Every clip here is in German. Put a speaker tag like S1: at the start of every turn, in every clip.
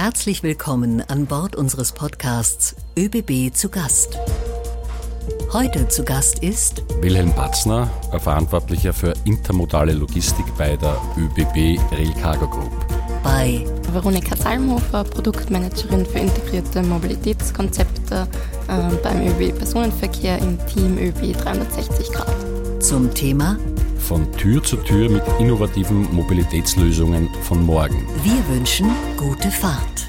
S1: Herzlich willkommen an Bord unseres Podcasts ÖBB zu Gast. Heute zu Gast ist
S2: Wilhelm Batzner, Verantwortlicher für intermodale Logistik bei der ÖBB Rail Cargo Group.
S1: Bei
S3: Veronika Salmhofer, Produktmanagerin für integrierte Mobilitätskonzepte äh, beim ÖB Personenverkehr im Team ÖB 360 Grad.
S1: zum Thema
S2: Von Tür zu Tür mit innovativen Mobilitätslösungen von morgen.
S1: Wir wünschen gute Fahrt.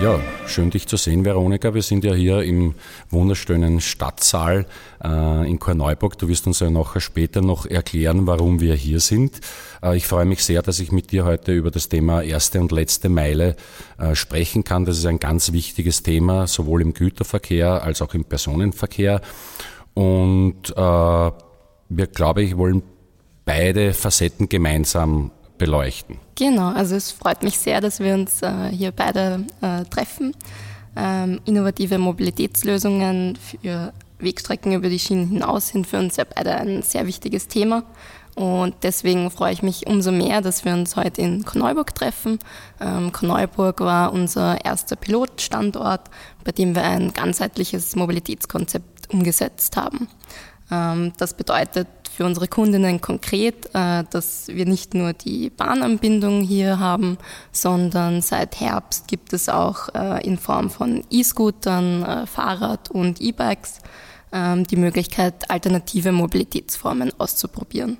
S2: Ja, schön dich zu sehen, Veronika. Wir sind ja hier im wunderschönen Stadtsaal äh, in Korneuburg. Du wirst uns ja nachher später noch erklären, warum wir hier sind. Äh, ich freue mich sehr, dass ich mit dir heute über das Thema erste und letzte Meile äh, sprechen kann. Das ist ein ganz wichtiges Thema, sowohl im Güterverkehr als auch im Personenverkehr. Und äh, wir, glaube ich, wollen beide Facetten gemeinsam beleuchten.
S3: Genau, also es freut mich sehr, dass wir uns äh, hier beide äh, treffen. Ähm, innovative Mobilitätslösungen für Wegstrecken über die Schienen hinaus sind für uns ja beide ein sehr wichtiges Thema. Und deswegen freue ich mich umso mehr, dass wir uns heute in Korneuburg treffen. Ähm, Korneuburg war unser erster Pilotstandort, bei dem wir ein ganzheitliches Mobilitätskonzept umgesetzt haben. Ähm, das bedeutet für unsere Kundinnen konkret, äh, dass wir nicht nur die Bahnanbindung hier haben, sondern seit Herbst gibt es auch äh, in Form von E-Scootern, äh, Fahrrad und E-Bikes ähm, die Möglichkeit, alternative Mobilitätsformen auszuprobieren.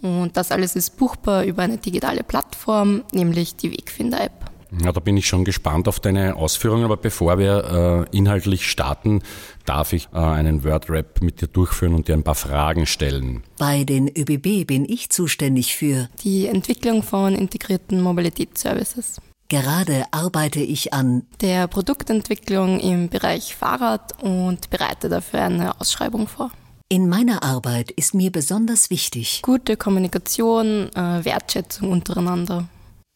S3: Und das alles ist buchbar über eine digitale Plattform, nämlich die Wegfinder-App.
S2: Ja, da bin ich schon gespannt auf deine Ausführungen, aber bevor wir äh, inhaltlich starten, darf ich äh, einen Word-Rap mit dir durchführen und dir ein paar Fragen stellen.
S1: Bei den ÖBB bin ich zuständig für
S3: Die Entwicklung von integrierten Mobilitätsservices.
S1: Gerade arbeite ich an
S3: der Produktentwicklung im Bereich Fahrrad und bereite dafür eine Ausschreibung vor.
S1: In meiner Arbeit ist mir besonders wichtig,
S3: Gute Kommunikation, äh, Wertschätzung untereinander.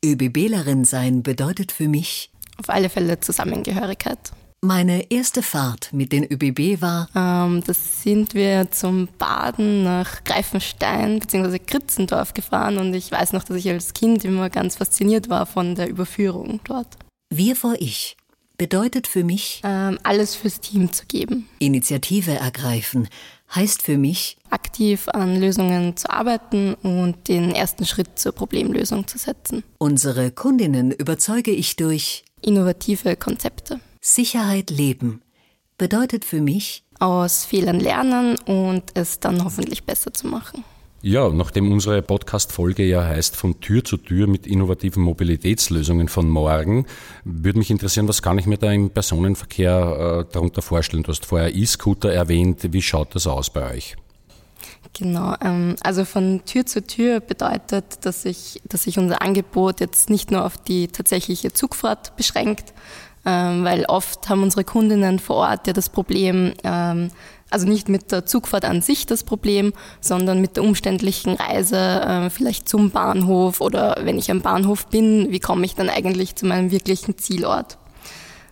S1: ÖBBlerin sein bedeutet für mich,
S3: Auf alle Fälle Zusammengehörigkeit.
S1: meine erste Fahrt mit den ÖBB war
S3: Ähm, das sind wir zum Baden nach Greifenstein bzw. Kritzendorf gefahren und ich weiß noch, dass ich als Kind immer ganz fasziniert war von der Überführung dort.
S1: Wir vor Ich bedeutet für mich
S3: Ähm, alles fürs Team zu geben,
S1: Initiative ergreifen, heißt für mich
S3: aktiv an Lösungen zu arbeiten und den ersten Schritt zur Problemlösung zu setzen.
S1: unsere Kundinnen überzeuge ich durch
S3: Innovative Konzepte.
S1: Sicherheit leben, bedeutet für mich
S3: Aus Fehlern lernen und es dann hoffentlich besser zu machen.
S2: Ja, nachdem unsere Podcast-Folge ja heißt von Tür zu Tür mit innovativen Mobilitätslösungen von morgen, würde mich interessieren, was kann ich mir da im Personenverkehr äh, darunter vorstellen? Du hast vorher E-Scooter erwähnt. Wie schaut das aus bei euch?
S3: Genau, ähm, also von Tür zu Tür bedeutet, dass sich, dass sich unser Angebot jetzt nicht nur auf die tatsächliche Zugfahrt beschränkt, ähm, weil oft haben unsere Kundinnen vor Ort ja das Problem, ähm, also nicht mit der Zugfahrt an sich das Problem, sondern mit der umständlichen Reise äh, vielleicht zum Bahnhof oder wenn ich am Bahnhof bin, wie komme ich dann eigentlich zu meinem wirklichen Zielort?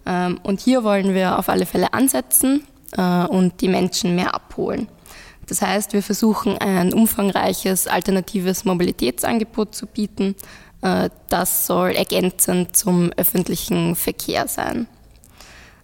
S3: Ähm, und hier wollen wir auf alle Fälle ansetzen äh, und die Menschen mehr abholen. Das heißt, wir versuchen ein umfangreiches alternatives Mobilitätsangebot zu bieten. Äh, Das soll ergänzend zum öffentlichen Verkehr sein.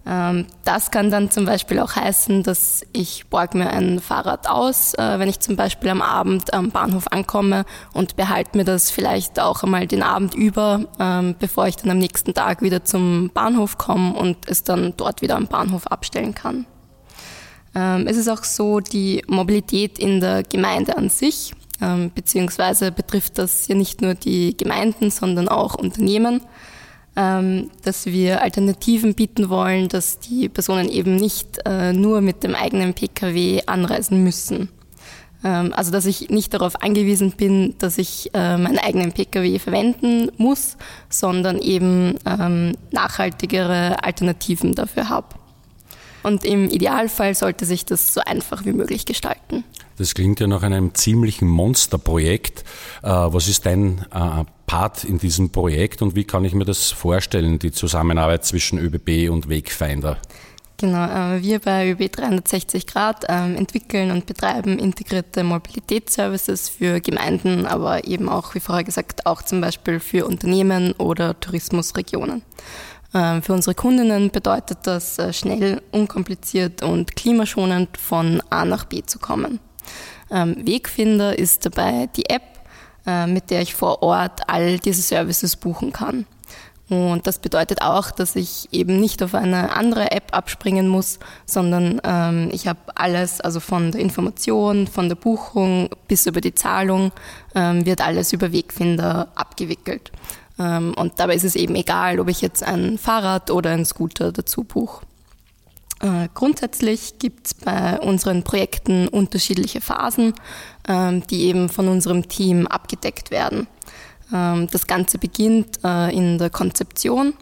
S3: Ähm, Das kann dann zum Beispiel auch heißen, dass ich borg mir ein Fahrrad aus, äh, wenn ich zum Beispiel am Abend am Bahnhof ankomme und behalte mir das vielleicht auch einmal den Abend über, ähm, bevor ich dann am nächsten Tag wieder zum Bahnhof komme und es dann dort wieder am Bahnhof abstellen kann. Ähm, Es ist auch so, die Mobilität in der Gemeinde an sich, beziehungsweise betrifft das ja nicht nur die Gemeinden, sondern auch Unternehmen, dass wir Alternativen bieten wollen, dass die Personen eben nicht äh, nur mit dem eigenen Pkw anreisen müssen. Ähm, Also dass ich nicht darauf angewiesen bin, dass ich äh, meinen eigenen Pkw verwenden muss, sondern eben ähm, nachhaltigere Alternativen dafür habe. Und im Idealfall sollte sich das so einfach wie möglich gestalten.
S2: Das klingt ja nach einem ziemlichen Monsterprojekt. Äh, Was ist dein äh, Part in diesem Projekt und wie kann ich mir das vorstellen, die Zusammenarbeit zwischen ÖBB und Wegfinder?
S3: Genau, äh, wir bei ÖB 360 Grad ähm, entwickeln und betreiben integrierte Mobilitätsservices für Gemeinden, aber eben auch, wie vorher gesagt, auch zum Beispiel für Unternehmen oder Tourismusregionen. Ähm, für unsere Kundinnen bedeutet das, äh, schnell, unkompliziert und klimaschonend von A nach B zu kommen. Ähm, Wegfinder ist dabei die App, äh, mit der ich vor Ort all diese Services buchen kann. Und das bedeutet auch, dass ich eben nicht auf eine andere App abspringen muss, sondern ähm, ich habe alles, also von der Information, von der Buchung bis über die Zahlung, ähm, wird alles über Wegfinder abgewickelt. Ähm, und dabei ist es eben egal, ob ich jetzt ein Fahrrad oder ein Scooter dazu buche. Äh, grundsätzlich gibt es bei unseren Projekten unterschiedliche Phasen, ähm, die eben von unserem Team abgedeckt werden. Ähm, das Ganze beginnt äh, in der Konzeption,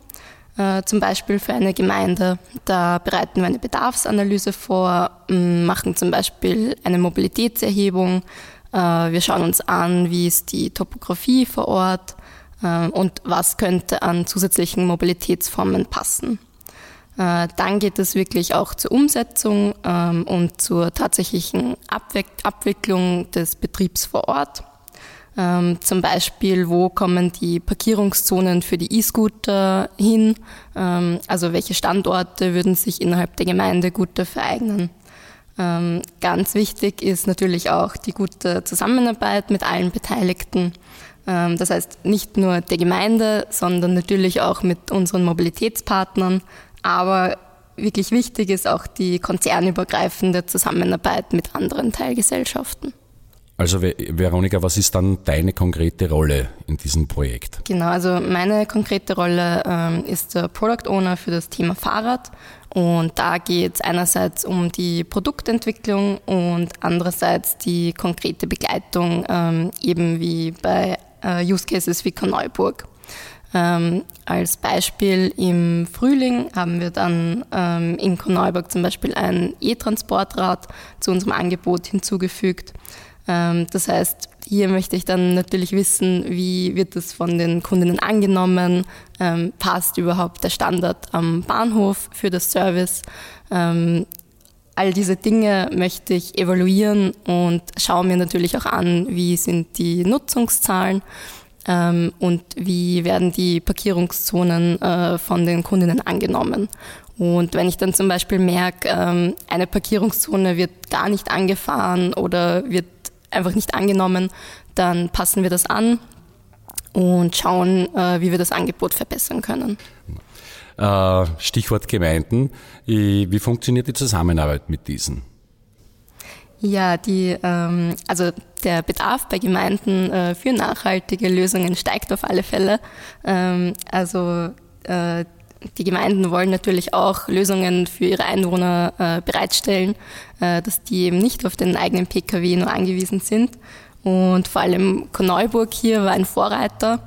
S3: äh, zum Beispiel für eine Gemeinde. Da bereiten wir eine Bedarfsanalyse vor, machen zum Beispiel eine Mobilitätserhebung. Wir schauen uns an, wie ist die Topografie vor Ort und was könnte an zusätzlichen Mobilitätsformen passen. Dann geht es wirklich auch zur Umsetzung ähm, und zur tatsächlichen Abwicklung des Betriebs vor Ort. Ähm, zum Beispiel, wo kommen die Parkierungszonen für die E-Scooter hin? Ähm, also welche Standorte würden sich innerhalb der Gemeinde gut dafür eignen? Ähm, ganz wichtig ist natürlich auch die gute Zusammenarbeit mit allen Beteiligten. Ähm, das heißt nicht nur der Gemeinde, sondern natürlich auch mit unseren Mobilitätspartnern. Aber wirklich wichtig ist auch die konzernübergreifende Zusammenarbeit mit anderen Teilgesellschaften.
S2: Also Veronika, was ist dann deine konkrete Rolle in diesem Projekt?
S3: Genau, also meine konkrete Rolle ähm, ist der Product Owner für das Thema Fahrrad. Und da geht es einerseits um die Produktentwicklung und andererseits die konkrete Begleitung, ähm, eben wie bei äh, Use Cases wie Korneuburg. Ähm, als Beispiel im Frühling haben wir dann ähm, in Korneuburg zum Beispiel ein E-Transportrad zu unserem Angebot hinzugefügt. Ähm, das heißt, hier möchte ich dann natürlich wissen, wie wird es von den Kundinnen angenommen, ähm, passt überhaupt der Standard am Bahnhof für das Service. Ähm, all diese Dinge möchte ich evaluieren und schaue mir natürlich auch an, wie sind die Nutzungszahlen und wie werden die Parkierungszonen äh, von den Kundinnen angenommen. Und wenn ich dann zum Beispiel merke, eine Parkierungszone wird gar nicht angefahren oder wird einfach nicht angenommen, dann passen wir das an und schauen, äh, wie wir das Angebot verbessern können.
S2: Äh, Stichwort Gemeinden. Wie funktioniert die Zusammenarbeit mit diesen?
S3: Ja, die, ähm, also der Bedarf bei Gemeinden äh, für nachhaltige Lösungen steigt auf alle Fälle. Ähm, also äh, die Gemeinden wollen natürlich auch Lösungen für ihre Einwohner bereitstellen, dass die eben nicht auf den eigenen Pkw nur angewiesen sind. Und vor allem Korneuburg hier war ein Vorreiter.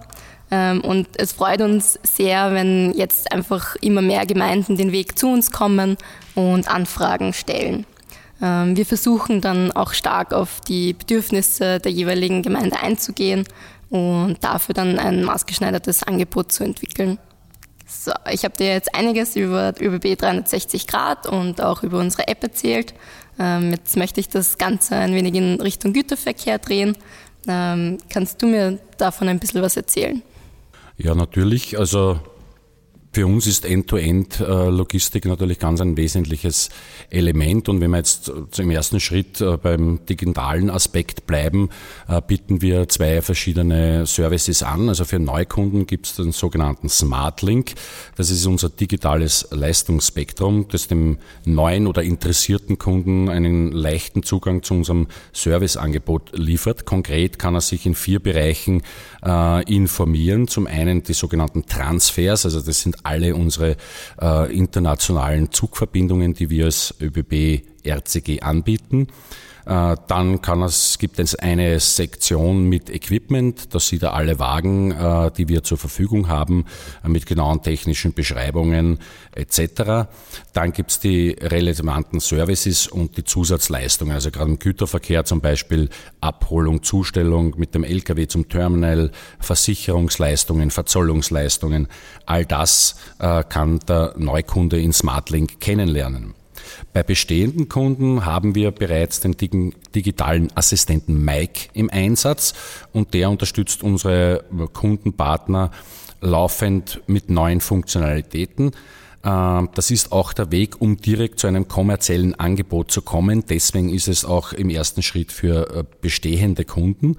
S3: Ähm, und es freut uns sehr, wenn jetzt einfach immer mehr Gemeinden den Weg zu uns kommen und Anfragen stellen. Ähm, wir versuchen dann auch stark auf die Bedürfnisse der jeweiligen Gemeinde einzugehen und dafür dann ein maßgeschneidertes Angebot zu entwickeln. So, ich habe dir jetzt einiges über ÖBB 360 Grad und auch über unsere App erzählt. Ähm, jetzt möchte ich das Ganze ein wenig in Richtung Güterverkehr drehen. Kannst du mir davon ein bisschen was erzählen?
S2: Ja, natürlich. Also für uns ist End-to-End-Logistik natürlich ganz ein wesentliches Element. Und wenn wir jetzt zum ersten Schritt äh, beim digitalen Aspekt bleiben, äh, bieten wir zwei verschiedene Services an. Also für Neukunden gibt es den sogenannten Smart Link. Das ist unser digitales Leistungsspektrum, das dem neuen oder interessierten Kunden einen leichten Zugang zu unserem Serviceangebot liefert. Konkret kann er sich in vier Bereichen äh, informieren. Zum einen die sogenannten Transfers, also das sind alle unsere äh, internationalen Zugverbindungen, die wir als ÖBB RCG anbieten. Äh, dann kann es, gibt es eine Sektion mit Equipment, da sieht er alle Wagen, äh, die wir zur Verfügung haben, äh, mit genauen technischen Beschreibungen etc. Dann gibt es die relevanten Services und die Zusatzleistungen, also gerade im Güterverkehr zum Beispiel Abholung, Zustellung mit dem Lkw zum Terminal, Versicherungsleistungen, Verzollungsleistungen, all das kann der Neukunde in SmartLink kennenlernen. Bei bestehenden Kunden haben wir bereits den digitalen Assistenten Mike im Einsatz und der unterstützt unsere Kundenpartner laufend mit neuen Funktionalitäten. Ähm, das ist auch der Weg, um direkt zu einem kommerziellen Angebot zu kommen. Deswegen ist es auch im ersten Schritt für äh, bestehende Kunden,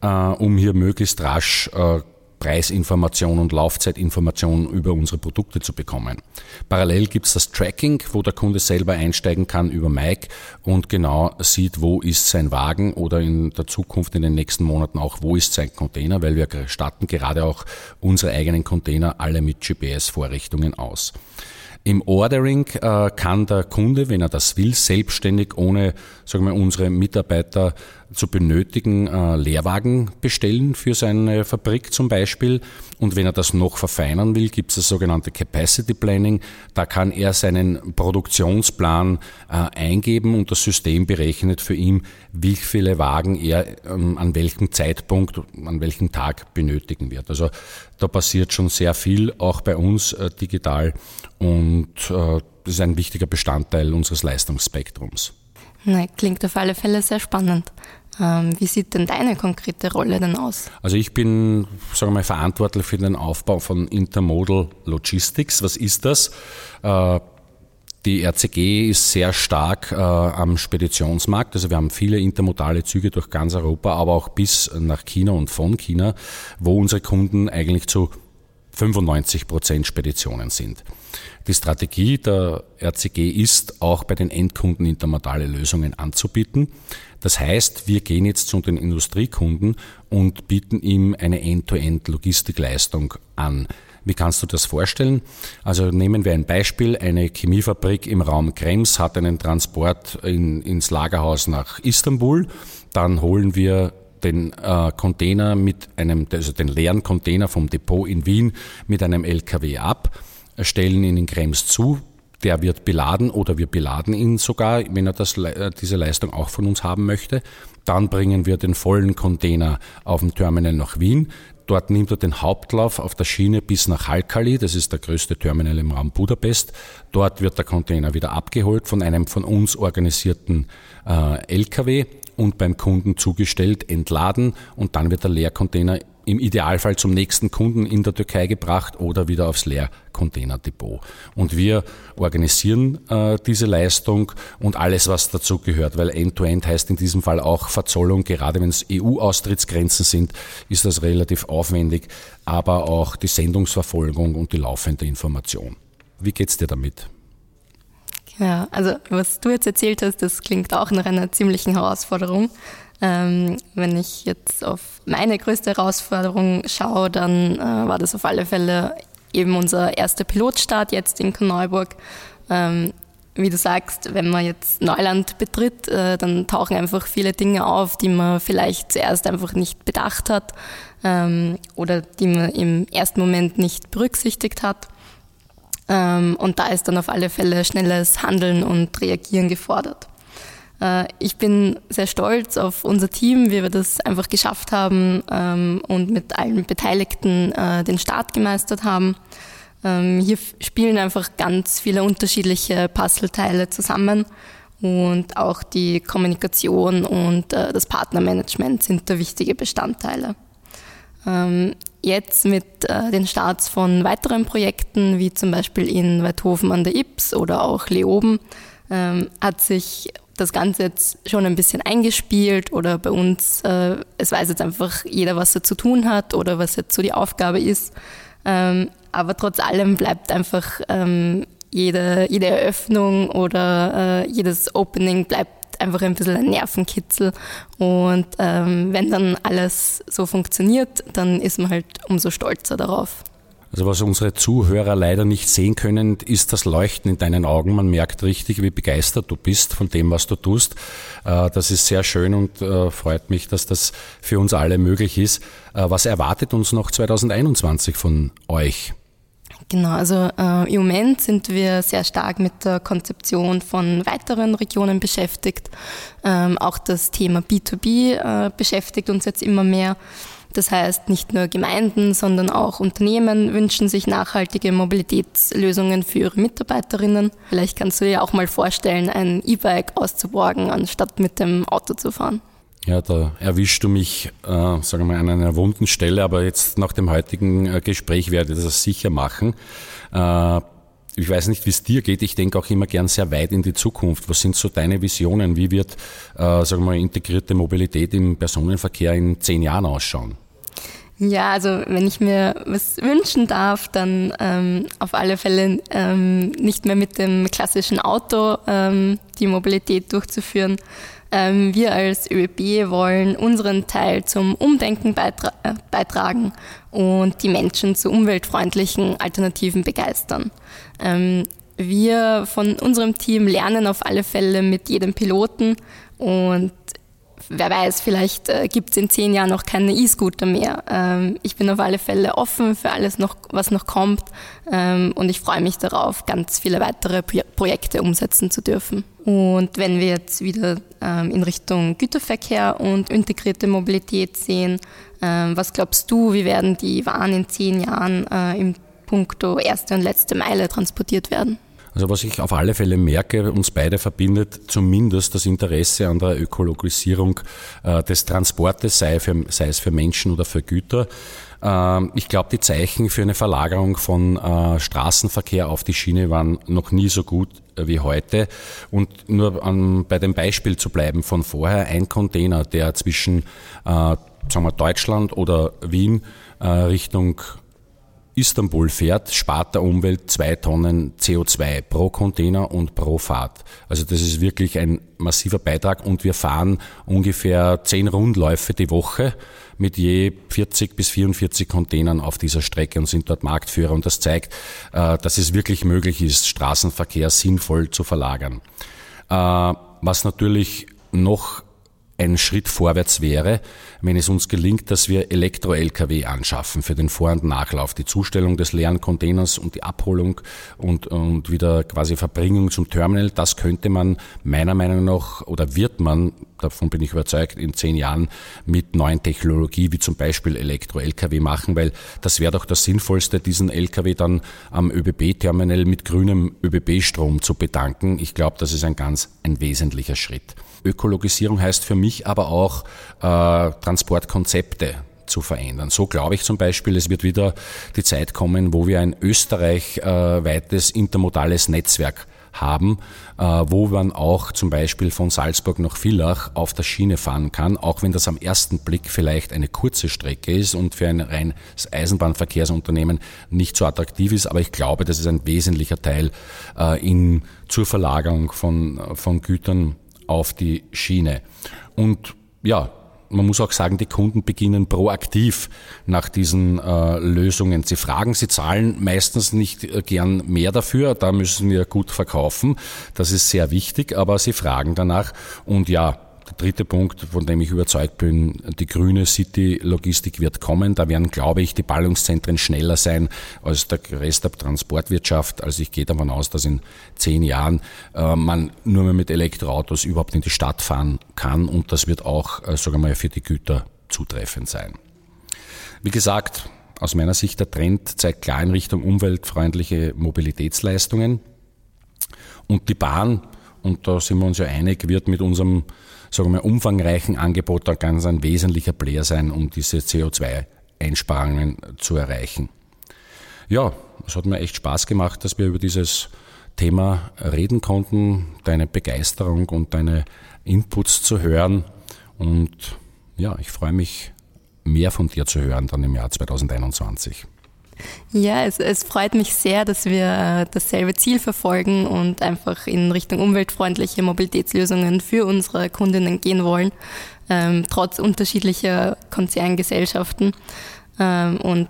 S2: äh, um hier möglichst rasch äh, Preisinformation und Laufzeitinformation über unsere Produkte zu bekommen. Parallel gibt es das Tracking, wo der Kunde selber einsteigen kann über Mike und genau sieht, wo ist sein Wagen oder in der Zukunft in den nächsten Monaten auch, wo ist sein Container, weil wir statten gerade auch unsere eigenen Container alle mit GPS-Vorrichtungen aus. Im Ordering äh, kann der Kunde, wenn er das will, selbstständig ohne sagen wir, unsere Mitarbeiter zu benötigen äh, Leerwagen bestellen für seine Fabrik zum Beispiel. Und wenn er das noch verfeinern will, gibt es das sogenannte Capacity Planning. Da kann er seinen Produktionsplan äh, eingeben und das System berechnet für ihn, wie viele Wagen er ähm, an welchem Zeitpunkt, an welchem Tag benötigen wird. Also da passiert schon sehr viel, auch bei uns äh, digital. Und äh, das ist ein wichtiger Bestandteil unseres Leistungsspektrums.
S3: Na, klingt auf alle Fälle sehr spannend. Ähm, wie sieht denn deine konkrete Rolle denn aus?
S2: Also ich bin, sagen wir mal, verantwortlich für den Aufbau von Intermodal Logistics. Was ist das? Äh, die RCG ist sehr stark äh, am Speditionsmarkt. Also wir haben viele intermodale Züge durch ganz Europa, aber auch bis nach China und von China, wo unsere Kunden eigentlich zu 95 Prozent Speditionen sind. Die Strategie der RCG ist, auch bei den Endkunden intermodale Lösungen anzubieten. Das heißt, wir gehen jetzt zu den Industriekunden und bieten ihm eine End-to-End-Logistikleistung an. Wie kannst du das vorstellen? Also nehmen wir ein Beispiel. Eine Chemiefabrik im Raum Krems hat einen Transport in, ins Lagerhaus nach Istanbul. Dann holen wir den äh, Container mit einem, also den leeren Container vom Depot in Wien mit einem LKW ab, stellen ihn in Krems zu. Der wird beladen oder wir beladen ihn sogar, wenn er das, äh, diese Leistung auch von uns haben möchte. Dann bringen wir den vollen Container auf dem Terminal nach Wien. Dort nimmt er den Hauptlauf auf der Schiene bis nach Halkali, das ist der größte Terminal im Raum Budapest. Dort wird der Container wieder abgeholt von einem von uns organisierten äh, LKW und beim Kunden zugestellt, entladen und dann wird der Leercontainer im Idealfall zum nächsten Kunden in der Türkei gebracht oder wieder aufs Leercontainerdepot. Und wir organisieren äh, diese Leistung und alles, was dazu gehört, weil End-to-End -End heißt in diesem Fall auch Verzollung, gerade wenn es EU-Austrittsgrenzen sind, ist das relativ aufwendig, aber auch die Sendungsverfolgung und die laufende Information. Wie geht's dir damit?
S3: Ja, also was du jetzt erzählt hast, das klingt auch nach einer ziemlichen Herausforderung. Ähm, wenn ich jetzt auf meine größte Herausforderung schaue, dann äh, war das auf alle Fälle eben unser erster Pilotstart jetzt in Korneuburg. Ähm, wie du sagst, wenn man jetzt Neuland betritt, äh, dann tauchen einfach viele Dinge auf, die man vielleicht zuerst einfach nicht bedacht hat ähm, oder die man im ersten Moment nicht berücksichtigt hat. Ähm, und da ist dann auf alle Fälle schnelles Handeln und Reagieren gefordert. Äh, ich bin sehr stolz auf unser Team, wie wir das einfach geschafft haben ähm, und mit allen Beteiligten äh, den Start gemeistert haben. Ähm, hier spielen einfach ganz viele unterschiedliche Puzzleteile zusammen und auch die Kommunikation und äh, das Partnermanagement sind da wichtige Bestandteile. Jetzt mit äh, den Starts von weiteren Projekten, wie zum Beispiel in Weidhofen an der Ips oder auch Leoben, ähm, hat sich das Ganze jetzt schon ein bisschen eingespielt oder bei uns, äh, es weiß jetzt einfach jeder, was er zu tun hat oder was jetzt so die Aufgabe ist. Ähm, aber trotz allem bleibt einfach ähm, jede, jede Eröffnung oder äh, jedes Opening bleibt einfach ein bisschen ein Nervenkitzel. Und ähm, wenn dann alles so funktioniert, dann ist man halt umso stolzer darauf.
S2: Also was unsere Zuhörer leider nicht sehen können, ist das Leuchten in deinen Augen. Man merkt richtig, wie begeistert du bist von dem, was du tust. Äh, das ist sehr schön und äh, freut mich, dass das für uns alle möglich ist. Äh, was erwartet uns noch 2021 von euch?
S3: Genau, also äh, im Moment sind wir sehr stark mit der Konzeption von weiteren Regionen beschäftigt. Ähm, auch das Thema B2B äh, beschäftigt uns jetzt immer mehr. Das heißt, nicht nur Gemeinden, sondern auch Unternehmen wünschen sich nachhaltige Mobilitätslösungen für ihre Mitarbeiterinnen. Vielleicht kannst du dir auch mal vorstellen, ein E-Bike auszuborgen, anstatt mit dem Auto zu fahren.
S2: Ja, da erwischst du mich, äh, sagen wir mal, an einer wunden Stelle, aber jetzt nach dem heutigen äh, Gespräch werde ich das sicher machen. Äh, ich weiß nicht, wie es dir geht. Ich denke auch immer gern sehr weit in die Zukunft. Was sind so deine Visionen? Wie wird, äh, sagen wir mal, integrierte Mobilität im Personenverkehr in zehn Jahren ausschauen?
S3: Ja, also wenn ich mir was wünschen darf, dann ähm, auf alle Fälle ähm, nicht mehr mit dem klassischen Auto ähm, die Mobilität durchzuführen. Ähm, wir als ÖB wollen unseren Teil zum Umdenken beitra äh, beitragen und die Menschen zu umweltfreundlichen Alternativen begeistern. Ähm, wir von unserem Team lernen auf alle Fälle mit jedem Piloten und wer weiß, vielleicht äh, gibt es in zehn Jahren noch keine E-Scooter mehr. Ähm, ich bin auf alle Fälle offen für alles, noch, was noch kommt und ich freue mich darauf, ganz viele weitere Pro Projekte umsetzen zu dürfen. Und wenn wir jetzt wieder ähm, in Richtung Güterverkehr und integrierte Mobilität sehen, ähm, was glaubst du, wie werden die Waren in zehn Jahren äh, im Punkto erste und letzte Meile transportiert werden?
S2: Also was ich auf alle Fälle merke, uns beide verbindet zumindest das Interesse an der Ökologisierung äh, des Transportes, sei, für, sei, es für Menschen oder für Güter. Äh, ich glaube, die Zeichen für eine Verlagerung von äh, Straßenverkehr auf die Schiene waren noch nie so gut äh, wie heute. Und nur an, bei dem Beispiel zu bleiben von vorher, ein Container, der zwischen äh, sagen wir Deutschland oder Wien Richtung Istanbul fährt, spart der Umwelt zwei Tonnen CO2 pro Container und pro Fahrt. Also das ist wirklich ein massiver Beitrag und wir fahren ungefähr zehn Rundläufe die Woche mit je 40 bis 44 Containern auf dieser Strecke und sind dort Marktführer und das zeigt, äh, dass es wirklich möglich ist, Straßenverkehr sinnvoll zu verlagern. Äh, was natürlich noch ein Schritt vorwärts wäre, wenn es uns gelingt, dass wir Elektro-Lkw anschaffen für den Vor- und Nachlauf, die Zustellung des leeren Containers und die Abholung und, und wieder quasi Verbringung zum Terminal. Das könnte man meiner Meinung nach oder wird man, davon bin ich überzeugt, in zehn Jahren mit neuen Technologie wie zum Beispiel Elektro-Lkw machen, weil das wäre doch das Sinnvollste, diesen Lkw dann am ÖBB-Terminal mit grünem ÖBB-Strom zu bedanken. Ich glaube, das ist ein ganz ein wesentlicher Schritt. Ökologisierung heißt für mich aber auch äh, Transportkonzepte zu verändern. So glaube ich zum Beispiel, es wird wieder die Zeit kommen, wo wir ein österreichweites äh, intermodales Netzwerk haben, äh, wo man auch zum Beispiel von Salzburg nach Villach auf der Schiene fahren kann, auch wenn das am ersten Blick vielleicht eine kurze Strecke ist und für ein reines Eisenbahnverkehrsunternehmen nicht so attraktiv ist. Aber ich glaube, das ist ein wesentlicher Teil äh, in, zur Verlagerung von, von Gütern auf die Schiene. Und ja, man muss auch sagen, die Kunden beginnen proaktiv nach diesen äh, Lösungen. Sie fragen, sie zahlen meistens nicht äh, gern mehr dafür, da müssen wir gut verkaufen. Das ist sehr wichtig, aber sie fragen danach. Und ja, der dritte Punkt, von dem ich überzeugt bin, die grüne City-Logistik wird kommen. Da werden, glaube ich, die Ballungszentren schneller sein als der Rest der Transportwirtschaft. Also ich gehe davon aus, dass in zehn Jahren äh, man nur mehr mit Elektroautos überhaupt in die Stadt fahren kann und das wird auch, äh, sagen wir mal, für die Güter zutreffend sein. Wie gesagt, aus meiner Sicht der Trend zeigt klar in Richtung umweltfreundliche Mobilitätsleistungen und die Bahn und da sind wir uns ja einig, wird mit unserem sagen wir, umfangreichen Angebot da ganz ein wesentlicher Player sein, um diese CO2-Einsparungen zu erreichen. Ja, es hat mir echt Spaß gemacht, dass wir über dieses Thema reden konnten, deine Begeisterung und deine Inputs zu hören. Und ja, ich freue mich, mehr von dir zu hören dann im Jahr 2021.
S3: Ja, es, es freut mich sehr, dass wir äh, dasselbe Ziel verfolgen und einfach in Richtung umweltfreundliche Mobilitätslösungen für unsere Kundinnen gehen wollen, ähm, trotz unterschiedlicher Konzerngesellschaften. Ähm, und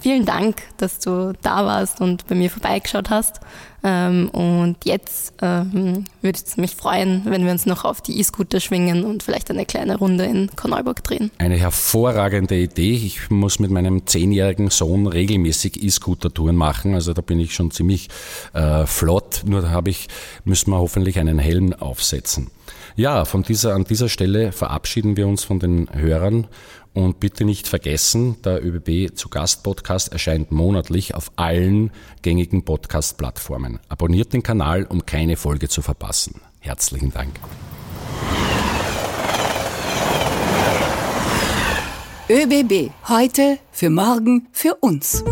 S3: vielen Dank, dass du da warst und bei mir vorbeigeschaut hast. Ähm, und jetzt ähm, würde es mich freuen, wenn wir uns noch auf die E-Scooter schwingen und vielleicht eine kleine Runde in Korneuburg drehen.
S2: Eine hervorragende Idee. Ich muss mit meinem zehnjährigen Sohn regelmäßig E-Scooter-Touren machen. Also da bin ich schon ziemlich äh, flott. Nur da habe ich, müssen wir hoffentlich einen Helm aufsetzen. Ja, von dieser, an dieser Stelle verabschieden wir uns von den Hörern und bitte nicht vergessen, der ÖBB zu Gast Podcast erscheint monatlich auf allen gängigen Podcast-Plattformen. Abonniert den Kanal, um keine Folge zu verpassen. Herzlichen Dank.
S1: ÖBB, heute, für morgen, für uns.